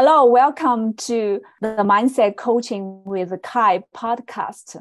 Hello, welcome to the Mindset Coaching with Kai podcast.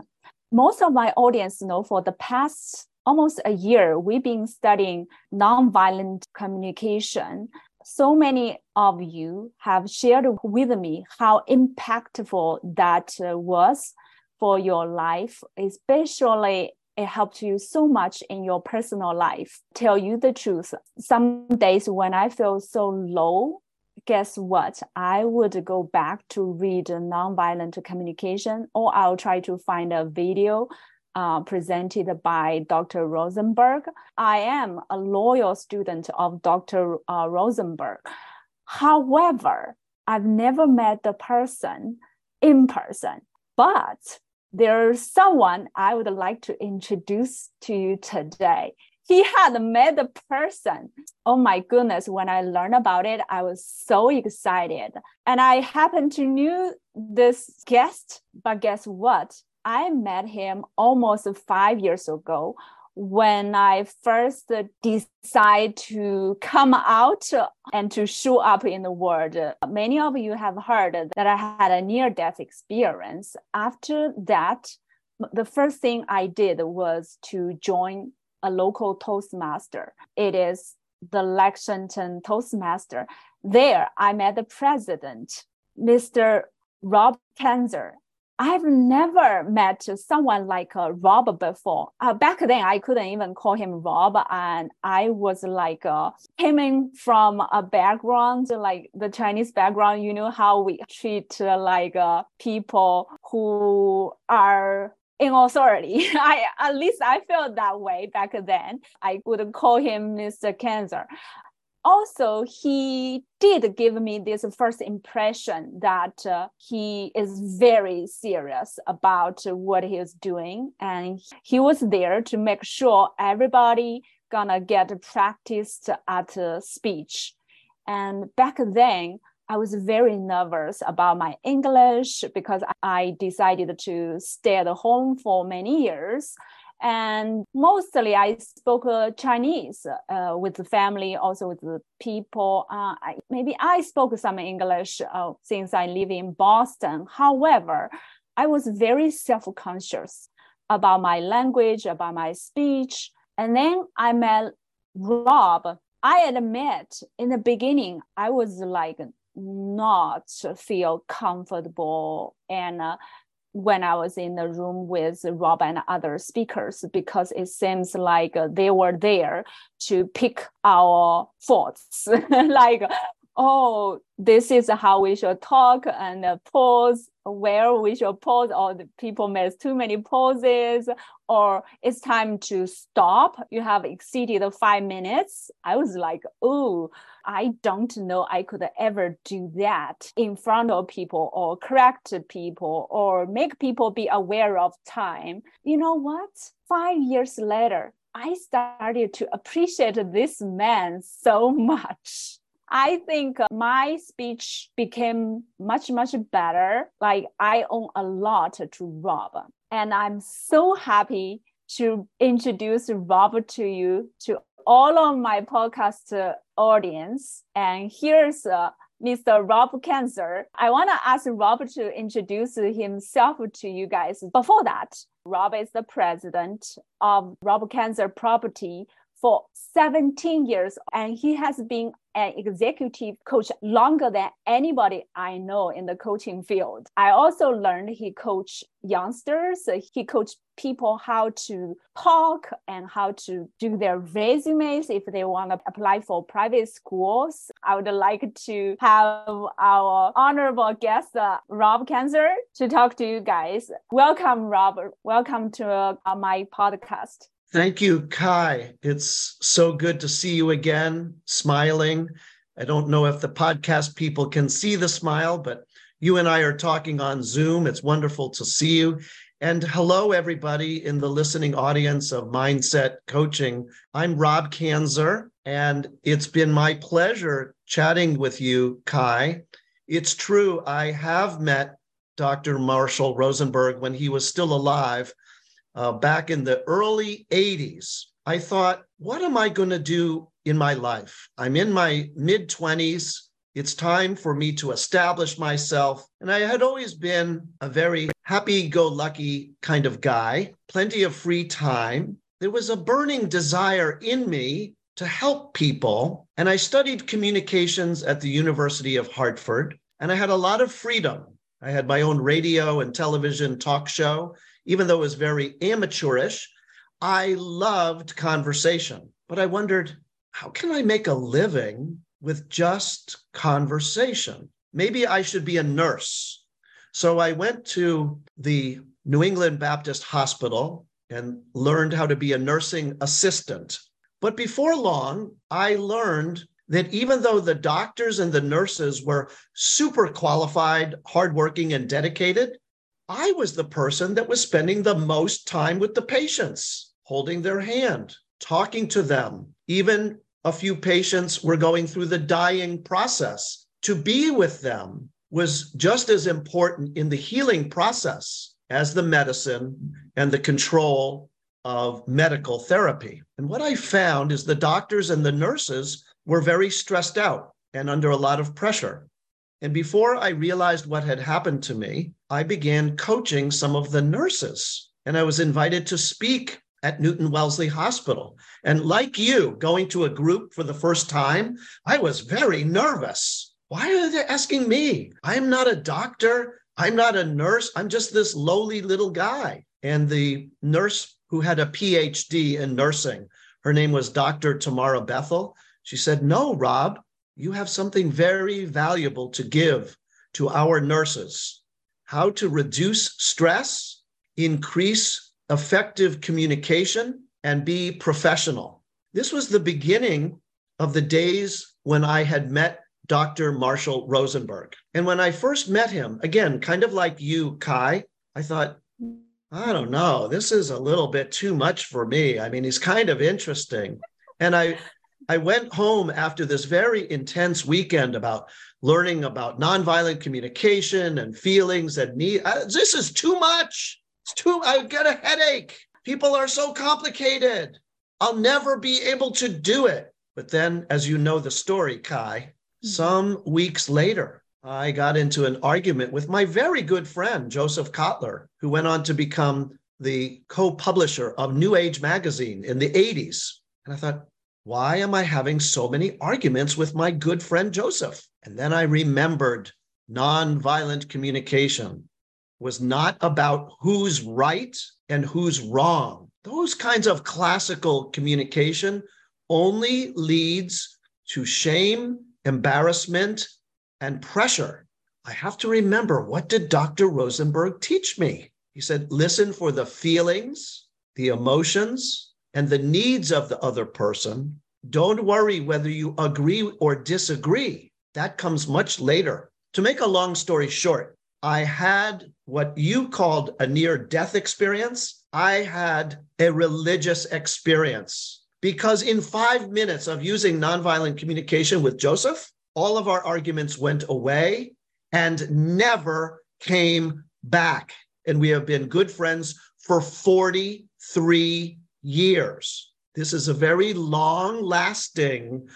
Most of my audience know for the past almost a year, we've been studying nonviolent communication. So many of you have shared with me how impactful that uh, was for your life, especially it helped you so much in your personal life. Tell you the truth. Some days when I feel so low, guess what? I would go back to read nonviolent communication, or I'll try to find a video uh, presented by Dr. Rosenberg. I am a loyal student of Dr. Uh, Rosenberg. However, I've never met the person in person, but there's someone I would like to introduce to you today. He had met the person. Oh my goodness, when I learned about it, I was so excited. And I happened to knew this guest, but guess what? I met him almost five years ago when I first decided to come out and to show up in the world. Many of you have heard that I had a near death experience. After that, the first thing I did was to join a local Toastmaster. It is the Lexington Toastmaster. There, I met the president, Mr. Rob Kanzer. I've never met someone like uh, Rob before. Uh, back then, I couldn't even call him Rob, and I was like uh, coming from a background like the Chinese background. You know how we treat uh, like uh, people who are in authority. I at least I felt that way back then. I would call him Mr. Kanzer. also he did give me this first impression that uh, he is very serious about what he is doing and he was there to make sure everybody gonna get practiced at uh, speech and back then I was very nervous about my English because I decided to stay at home for many years and mostly I spoke uh, Chinese uh, with the family, also with the people. Uh, I, maybe I spoke some English uh, since I live in Boston. However, I was very self-conscious about my language, about my speech. And then I met Rob. I admit in the beginning, I was like not feel comfortable and uh, when I was in the room with Rob and other speakers because it seems like they were there to pick our faults. like, oh, this is how we should talk and pause where we should pause or the people made too many pauses or it's time to stop. You have exceeded five minutes. I was like oh i don't know i could ever do that in front of people or correct people or make people be aware of time. You know what? Five years later i started to appreciate this man so much I think my speech became much, much better. Like I owe a lot to Rob. And I'm so happy to introduce Rob to you, to all of my podcast audience. And here's uh, Mr. Rob Kanzer. I want to ask Rob to introduce himself to you guys. Before that, Rob is the president of Rob Kanzer Property for 17 years, and he has been an executive coach longer than anybody I know in the coaching field. I also learned he coached youngsters. He coached people how to talk and how to do their resumes if they want to apply for private schools. I would like to have our honorable guest, uh, Rob Kanzer, to talk to you guys. Welcome, Rob. Welcome to uh, my podcast. Thank you, Kai. It's so good to see you again, smiling. I don't know if the podcast people can see the smile, but you and I are talking on Zoom. It's wonderful to see you. And hello, everybody in the listening audience of Mindset Coaching. I'm Rob Kanzer, and it's been my pleasure chatting with you, Kai. It's true, I have met Dr. Marshall Rosenberg when he was still alive uh, back in the early 80s, I thought, what am I going to do in my life? I'm in my mid 20s. It's time for me to establish myself. And I had always been a very happy go lucky kind of guy, plenty of free time. There was a burning desire in me to help people. And I studied communications at the University of Hartford, and I had a lot of freedom. I had my own radio and television talk show, even though it was very amateurish. I loved conversation, but I wondered, how can I make a living with just conversation? Maybe I should be a nurse. So I went to the New England Baptist Hospital and learned how to be a nursing assistant. But before long, I learned that even though the doctors and the nurses were super qualified, hardworking, and dedicated, I was the person that was spending the most time with the patients, holding their hand, talking to them. Even a few patients were going through the dying process. To be with them was just as important in the healing process as the medicine and the control of medical therapy. And what I found is the doctors and the nurses were very stressed out and under a lot of pressure. And before I realized what had happened to me, I began coaching some of the nurses. And I was invited to speak at Newton Wellesley Hospital. And like you, going to a group for the first time, I was very nervous. Why are they asking me? I'm not a doctor. I'm not a nurse. I'm just this lowly little guy. And the nurse who had a PhD in nursing, her name was Dr. Tamara Bethel. She said, No, Rob, you have something very valuable to give to our nurses how to reduce stress, increase effective communication, and be professional. This was the beginning of the days when I had met Dr. Marshall Rosenberg. And when I first met him, again, kind of like you, Kai, I thought, I don't know, this is a little bit too much for me. I mean, he's kind of interesting. And I I went home after this very intense weekend about learning about nonviolent communication and feelings and need. I, this is too much. It's too, I get a headache. People are so complicated. I'll never be able to do it. But then, as you know the story, Kai, mm-hmm. some weeks later, I got into an argument with my very good friend, Joseph Kotler, who went on to become the co publisher of New Age magazine in the 80s. And I thought, why am I having so many arguments with my good friend Joseph? And then I remembered nonviolent communication was not about who's right and who's wrong. Those kinds of classical communication only leads to shame, embarrassment, and pressure. I have to remember what did Dr. Rosenberg teach me? He said, listen for the feelings, the emotions, and the needs of the other person. Don't worry whether you agree or disagree. That comes much later. To make a long story short, I had what you called a near death experience. I had a religious experience because in five minutes of using nonviolent communication with Joseph, all of our arguments went away and never came back. And we have been good friends for 43 years. This is a very long lasting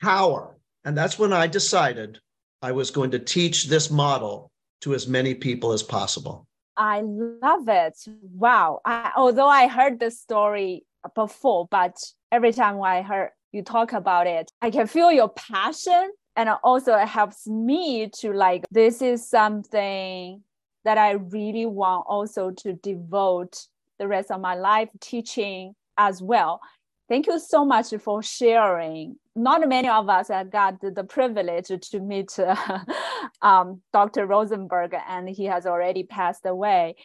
power. And that's when I decided I was going to teach this model to as many people as possible. I love it. Wow. I, although I heard the story before, but every time I heard you talk about it, I can feel your passion. And also it helps me to like, this is something that I really want also to devote the rest of my life teaching as well. Thank you so much for sharing. Not many of us have got the privilege to meet uh, um, Dr. Rosenberg, and he has already passed away.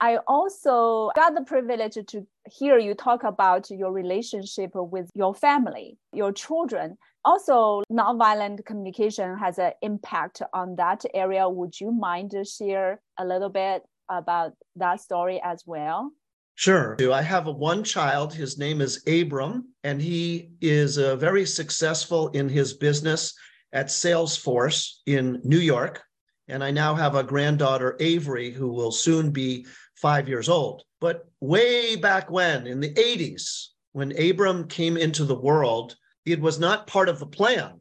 I also got the privilege to hear you talk about your relationship with your family, your children. Also, nonviolent communication has an impact on that area. Would you mind to share a little bit about that story as well? Sure. I have a one child. His name is Abram, and he is uh, very successful in his business at Salesforce in New York. And I now have a granddaughter, Avery, who will soon be five years old. But way back when, in the 80s, when Abram came into the world, it was not part of the plan.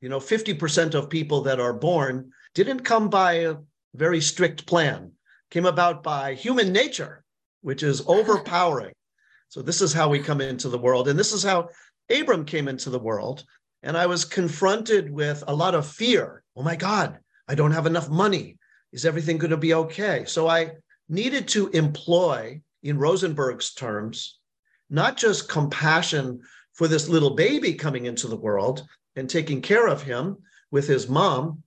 You know, 50% of people that are born didn't come by a very strict plan, came about by human nature, which is overpowering. so, this is how we come into the world. And this is how Abram came into the world. And I was confronted with a lot of fear. Oh my God, I don't have enough money. Is everything going to be okay? So, I needed to employ, in Rosenberg's terms, not just compassion for this little baby coming into the world and taking care of him with his mom,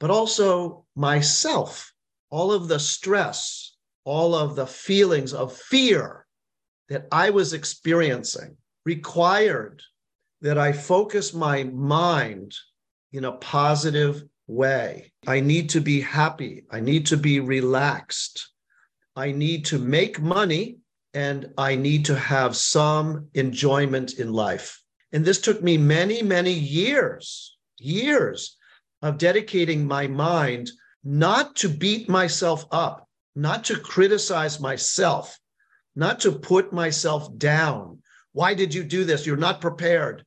but also myself, all of the stress, all of the feelings of fear that I was experiencing required that I focus my mind in a positive way. I need to be happy. I need to be relaxed. I need to make money and I need to have some enjoyment in life. And this took me many, many years, years of dedicating my mind not to beat myself up, not to criticize myself, not to put myself down. Why did you do this? You're not prepared.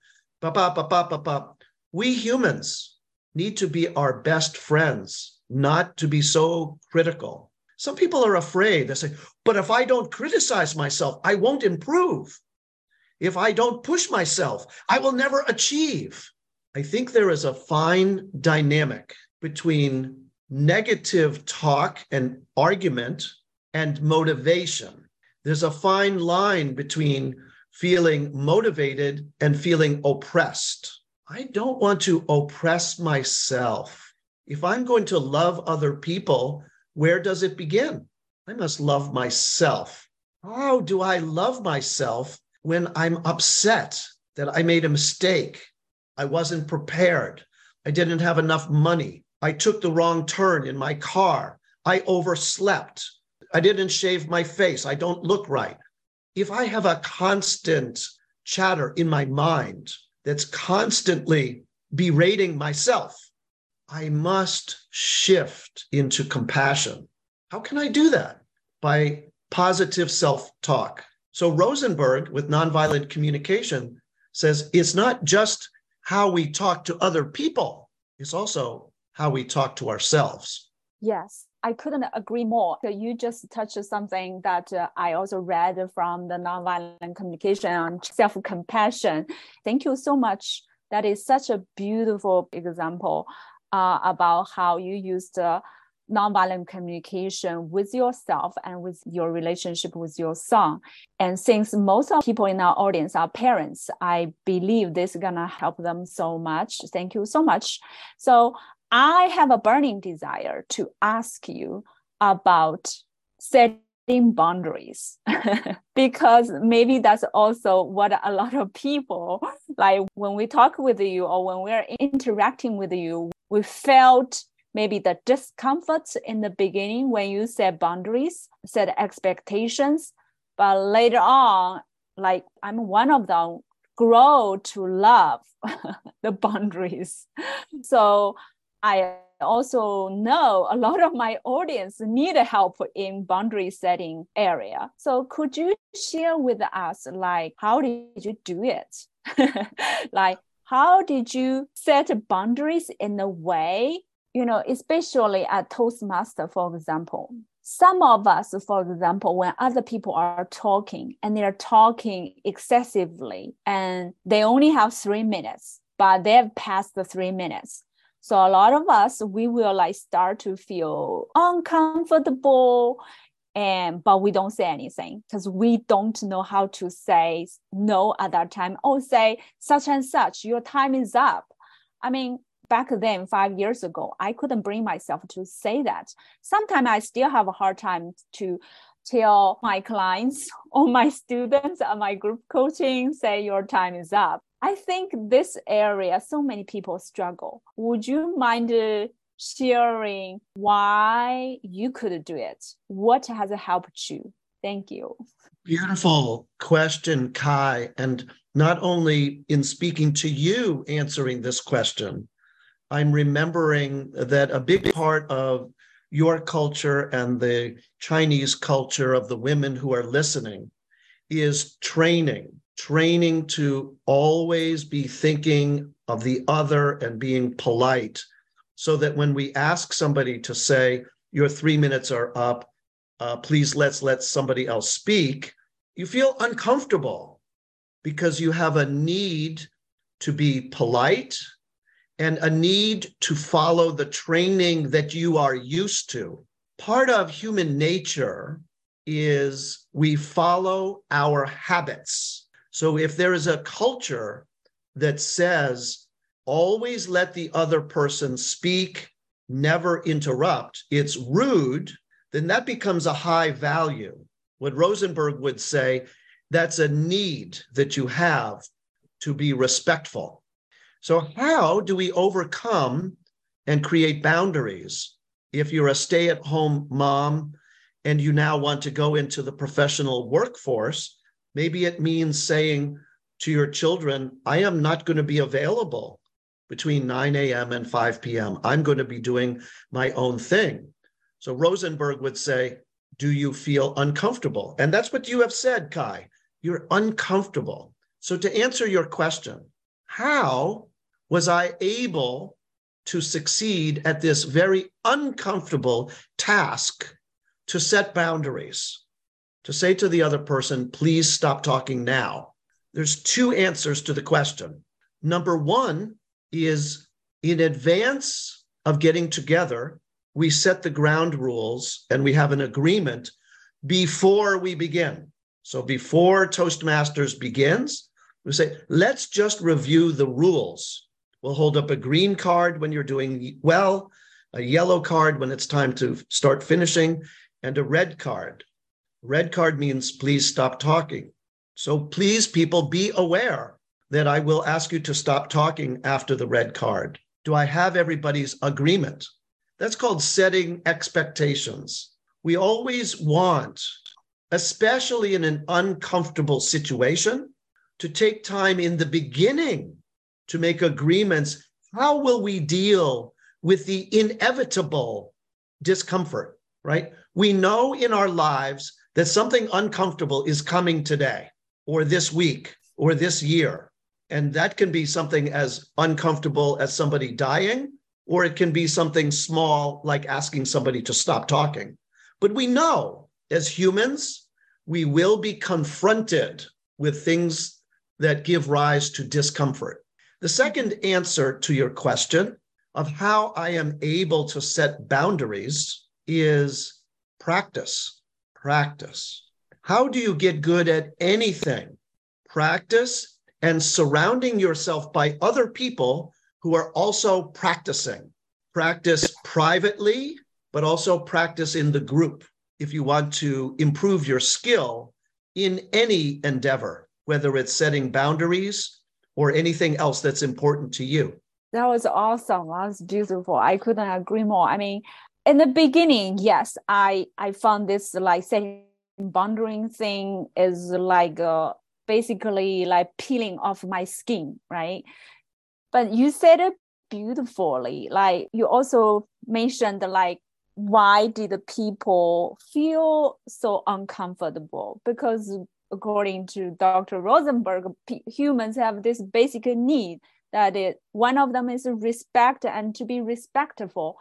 We humans need to be our best friends, not to be so critical. Some people are afraid. They say, but if I don't criticize myself, I won't improve. If I don't push myself, I will never achieve. I think there is a fine dynamic between negative talk and argument and motivation. There's a fine line between feeling motivated and feeling oppressed. I don't want to oppress myself. If I'm going to love other people, where does it begin? I must love myself. How do I love myself when I'm upset that I made a mistake? I wasn't prepared. I didn't have enough money. I took the wrong turn in my car. I overslept. I didn't shave my face. I don't look right. If I have a constant chatter in my mind that's constantly berating myself, I must shift into compassion. How can I do that? By positive self talk. So, Rosenberg, with nonviolent communication, says it's not just how we talk to other people, it's also how we talk to ourselves. Yes, I couldn't agree more. You just touched something that uh, I also read from the nonviolent communication on self compassion. Thank you so much. That is such a beautiful example uh, about how you used uh, nonviolent communication with yourself and with your relationship with your son. And since most of people in our audience are parents, I believe this is gonna help them so much. Thank you so much. So I have a burning desire to ask you about setting boundaries because maybe that's also what a lot of people like when we talk with you or when we're interacting with you we felt maybe the discomfort in the beginning when you set boundaries, set expectations, but later on, like I'm one of them, grow to love the boundaries. So I also know a lot of my audience need help in boundary setting area. So could you share with us like how did you do it? like how did you set boundaries in a way, you know, especially at Toastmaster, for example? Some of us, for example, when other people are talking and they're talking excessively and they only have three minutes, but they've passed the three minutes. So a lot of us, we will like start to feel uncomfortable and but we don't say anything because we don't know how to say no at that time. Or say such and such your time is up. I mean back then five years ago i couldn't bring myself to say that. Sometimes i still have a hard time to tell my clients or my students at my group coaching say your time is up i think this area so many people struggle would you mind uh, sharing why you could do it. What has helped you? Thank you. Beautiful question, Kai. And not only in speaking to you answering this question, I'm remembering that a big part of your culture and the Chinese culture of the women who are listening is training. Training to always be thinking of the other and being polite so that when we ask somebody to say, Your three minutes are up, uh, please let's let somebody else speak, you feel uncomfortable because you have a need to be polite and a need to follow the training that you are used to. Part of human nature is we follow our habits. So if there is a culture that says, always let the other person speak, never interrupt, it's rude, then that becomes a high value. What Rosenberg would say, that's a need that you have to be respectful. So, how do we overcome and create boundaries? If you're a stay at home mom and you now want to go into the professional workforce, maybe it means saying to your children, I am not going to be available between 9 a.m. and 5 p.m. I'm going to be doing my own thing. So Rosenberg would say, Do you feel uncomfortable? And that's what you have said, Kai. You're uncomfortable. So, to answer your question, how was I able to succeed at this very uncomfortable task to set boundaries, to say to the other person, please stop talking now. There's two answers to the question. Number one is in advance of getting together, we set the ground rules and we have an agreement before we begin. So before Toastmasters begins, we say, let's just review the rules. We'll hold up a green card when you're doing well, a yellow card when it's time to start finishing, and a red card. Red card means please stop talking. So please, people, be aware that I will ask you to stop talking after the red card. Do I have everybody's agreement? That's called setting expectations. We always want, especially in an uncomfortable situation, to take time in the beginning to make agreements. How will we deal with the inevitable discomfort, right? we know in our lives that something uncomfortable is coming today or this week or this year. And that can be something as uncomfortable as somebody dying, or it can be something small like asking somebody to stop talking. But we know as humans, we will be confronted with things that give rise to discomfort. The second answer to your question of how I am able to set boundaries is Practice, practice. How do you get good at anything? Practice and surrounding yourself by other people who are also practicing. Practice privately, but also practice in the group if you want to improve your skill in any endeavor, whether it's setting boundaries or anything else that's important to you. That was awesome. That was beautiful. I couldn't agree more. I mean, in the beginning, yes, I I found this like setting boundary thing is like uh, basically like peeling off my skin, right? But you said it beautifully. Like you also mentioned like why did the people feel so uncomfortable? Because according to Dr. Rosenberg, humans have this basic need that it, one of them is respect and to be respectful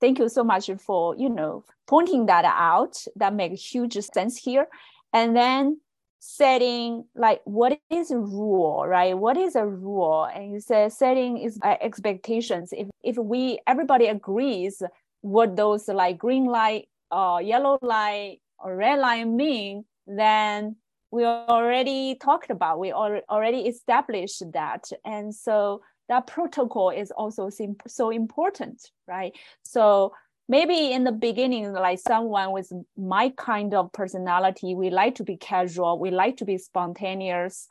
thank you so much for you know pointing that out. That makes huge sense here. And then setting like what is a rule right? What is a rule? And you said setting is uh, expectations. If if we everybody agrees what those like green light or uh, yellow light or red light mean then we already talked about we already established that. And so that protocol is also so important, right? So maybe in the beginning, like someone with my kind of personality, we like to be casual, we like to be spontaneous,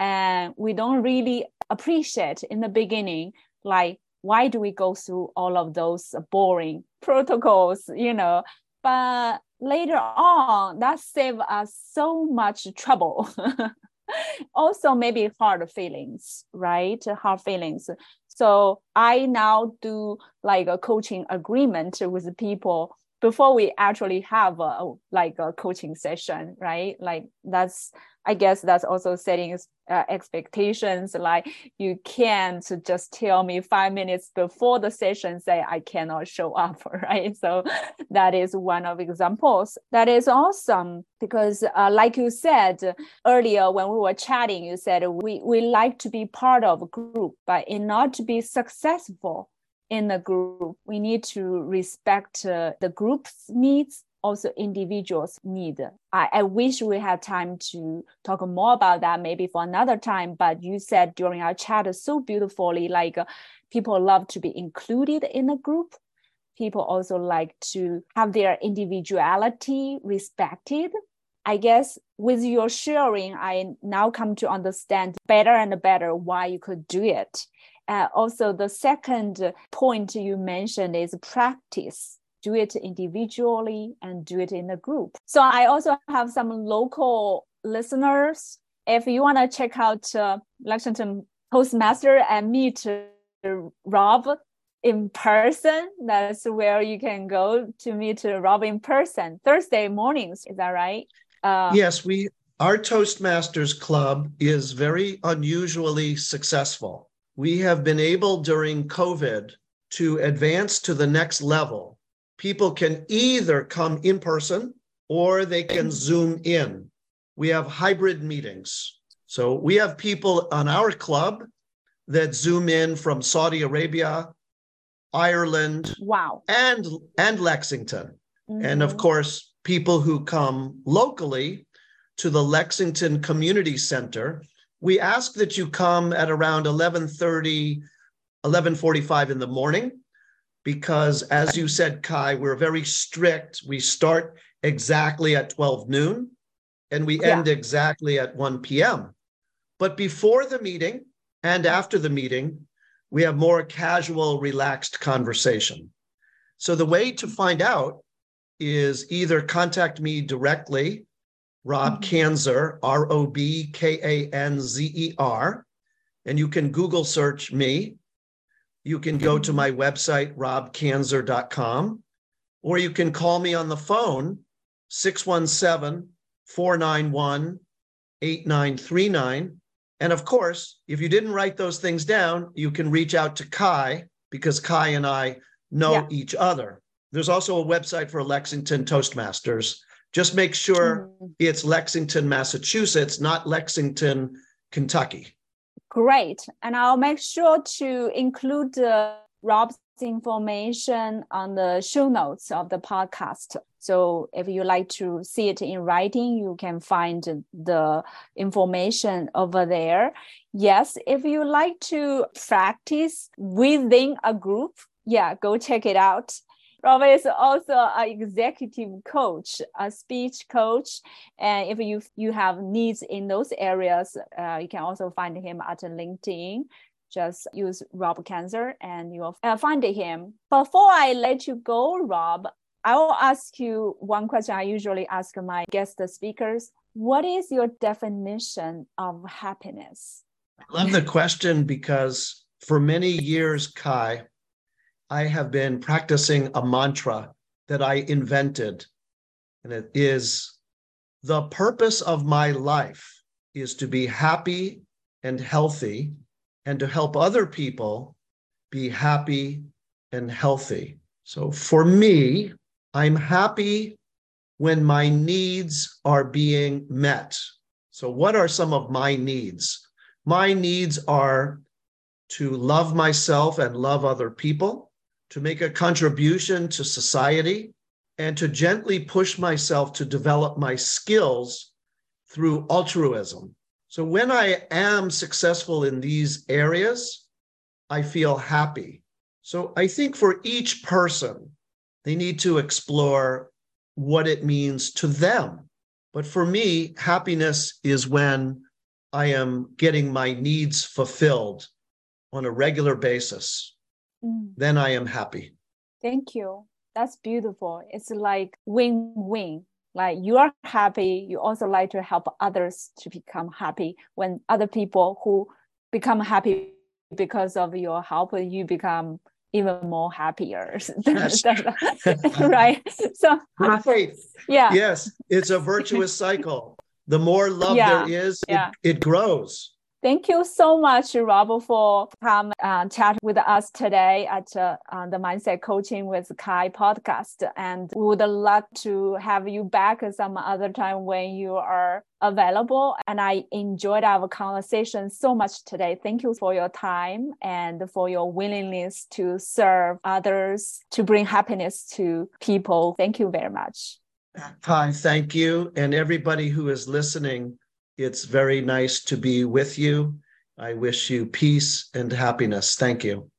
and we don't really appreciate in the beginning, like why do we go through all of those boring protocols, you know? But later on, that save us so much trouble. also maybe hard feelings right? Hard feelings. So i now do like a coaching agreement with people before we actually have a like a coaching session right? Like that's i guess that's also setting uh, expectations like you can't just tell me five minutes before the session say i cannot show up right? So that is one of examples. That is awesome because uh, like you said earlier when we were chatting you said we, we like to be part of a group but in order to be successful in the group, we need to respect uh, the group's needs, also individuals' need. I, I wish we had time to talk more about that maybe for another time, but you said during our chat so beautifully, like uh, people love to be included in a group. People also like to have their individuality respected. I guess with your sharing, I now come to understand better and better why you could do it. Uh, also, the second point you mentioned is practice. Do it individually and do it in a group. So I also have some local listeners. If you want to check out uh, Lexington Toastmaster and meet Rob in person, that's where you can go to meet Rob in person. Thursday mornings, is that right? Uh, yes, we our Toastmasters Club is very unusually successful we have been able during COVID to advance to the next level. People can either come in person or they can Zoom in. We have hybrid meetings. So we have people on our club that Zoom in from Saudi Arabia, Ireland, wow, and and Lexington. Mm-hmm. And of mm-hmm. course, people who come locally to the Lexington Community Center we ask that you come at around 11:30 11:45 in the morning because as you said Kai we're very strict. We start exactly at 12 noon and we end exactly at 1 p.m. but before the meeting and after the meeting we have more casual relaxed conversation. So the way to find out is either contact me directly Rob mm-hmm. Kanzer, R O B K A N Z E R. And you can Google search me. You can go to my website, robkanzer.com, or you can call me on the phone, 617 491 8939. And of course, if you didn't write those things down, you can reach out to Kai because Kai and I know yeah. each other. There's also a website for Lexington Toastmasters just make sure mm. it's Lexington, Massachusetts, not Lexington, Kentucky. Great. And I'll make sure to include uh, Rob's information on the show notes of the podcast. So if you like to see it in writing, you can find the information over there. Yes, if you like to practice within a group, yeah, go check it out. Robert is also an executive coach, a speech coach. And if you you have needs in those areas, uh, you can also find him at LinkedIn. Just use Rob Kanzer and you'll uh, find him. Before I let you go, Rob, I will ask you one question I usually ask my guest speakers. What is your definition of happiness? I love the question because for many years, Kai, I have been practicing a mantra that I invented, and it is the purpose of my life is to be happy and healthy and to help other people be happy and healthy. So for me, I'm happy when my needs are being met. So, what are some of my needs? My needs are to love myself and love other people, to make a contribution to society, and to gently push myself to develop my skills through altruism. So when I am successful in these areas, I feel happy. So I think for each person, they need to explore what it means to them. But for me, happiness is when I am getting my needs fulfilled on a regular basis mm. then I am happy. Thank you. That's beautiful. It's like win win. Like you are happy, you also like to help others to become happy. When other people who become happy because of your help, you become even more happier. right. So right. Yeah. Yes, it's a virtuous cycle. The more love yeah. there is, yeah. it, it grows. Thank you so much, Rob, for come uh, chat with us today at uh, the Mindset Coaching with Kai podcast. And we would love to have you back some other time when you are available. And I enjoyed our conversation so much today. Thank you for your time and for your willingness to serve others, to bring happiness to people. Thank you very much. Hi, thank you. And everybody who is listening, it's very nice to be with you. I wish you peace and happiness. Thank you.